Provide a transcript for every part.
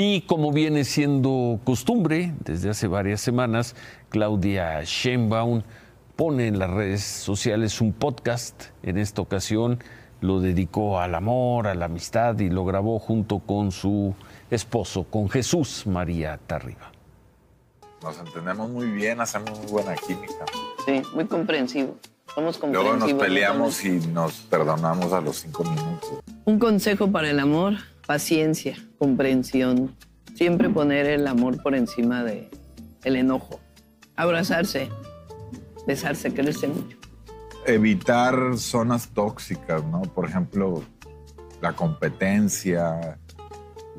Y como viene siendo costumbre desde hace varias semanas, Claudia Sheinbaum pone en las redes sociales un podcast. En esta ocasión lo dedicó al amor, a la amistad y lo grabó junto con su esposo, con Jesús María Tarriba. Nos entendemos muy bien, hacemos muy buena química. Sí, muy comprensivo. Somos Luego comprensivos. nos peleamos y nos perdonamos a los cinco minutos. Un consejo para el amor, paciencia, comprensión. Siempre poner el amor por encima de el enojo. Abrazarse, besarse, quererse mucho. Evitar zonas tóxicas, ¿no? Por ejemplo, la competencia,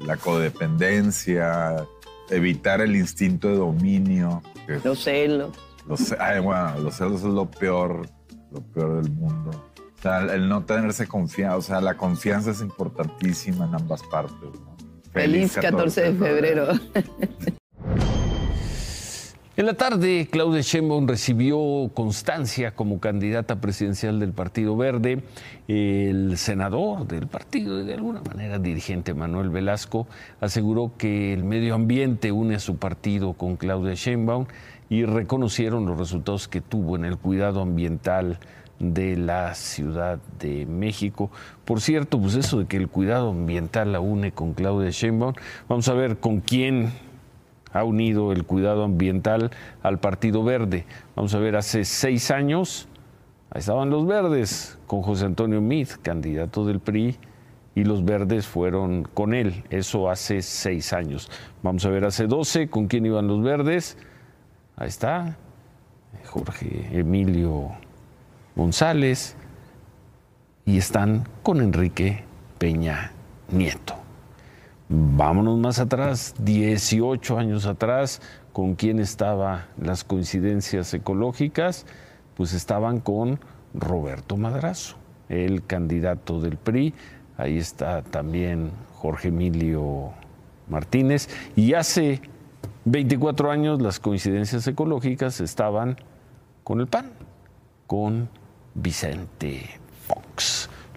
la codependencia, evitar el instinto de dominio. Los celos. Los, ay, bueno, los celos es lo peor, lo peor del mundo. O sea, el no tenerse confianza, o sea, la confianza es importantísima en ambas partes. ¿no? Feliz 14 de febrero. En la tarde, Claudia Sheinbaum recibió constancia como candidata presidencial del Partido Verde. El senador del partido, y de alguna manera dirigente Manuel Velasco, aseguró que el medio ambiente une a su partido con Claudia Sheinbaum y reconocieron los resultados que tuvo en el cuidado ambiental de la Ciudad de México. Por cierto, pues eso de que el cuidado ambiental la une con Claudia Sheinbaum, vamos a ver con quién ha unido el cuidado ambiental al Partido Verde. Vamos a ver, hace seis años, estaban los verdes, con José Antonio Meade, candidato del PRI, y los verdes fueron con él. Eso hace seis años. Vamos a ver, hace doce, ¿con quién iban los verdes? Ahí está, Jorge Emilio González, y están con Enrique Peña Nieto. Vámonos más atrás, 18 años atrás, ¿con quién estaban las coincidencias ecológicas? Pues estaban con Roberto Madrazo, el candidato del PRI. Ahí está también Jorge Emilio Martínez. Y hace 24 años las coincidencias ecológicas estaban con el PAN, con Vicente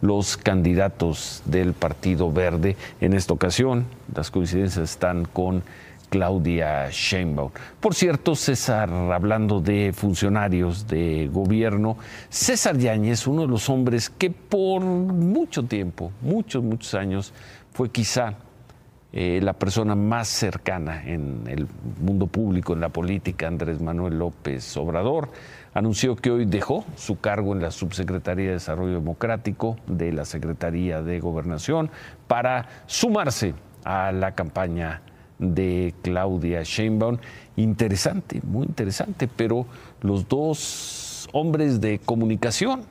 los candidatos del Partido Verde. En esta ocasión, las coincidencias están con Claudia Sheinbaum. Por cierto, César, hablando de funcionarios de gobierno, César Yáñez, uno de los hombres que por mucho tiempo, muchos, muchos años, fue quizá eh, la persona más cercana en el mundo público, en la política, Andrés Manuel López Obrador, anunció que hoy dejó su cargo en la Subsecretaría de Desarrollo Democrático de la Secretaría de Gobernación para sumarse a la campaña de Claudia Sheinbaum. Interesante, muy interesante, pero los dos hombres de comunicación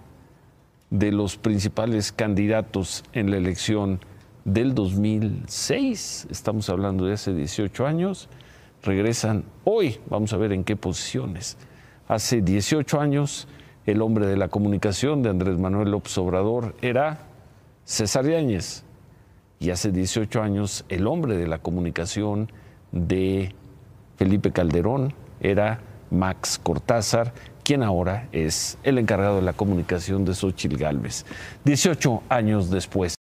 de los principales candidatos en la elección del 2006, estamos hablando de hace 18 años, regresan hoy, vamos a ver en qué posiciones. Hace 18 años, el hombre de la comunicación de Andrés Manuel López Obrador era César Yáñez. Y hace 18 años, el hombre de la comunicación de Felipe Calderón era Max Cortázar, quien ahora es el encargado de la comunicación de Xochitl Gálvez. 18 años después.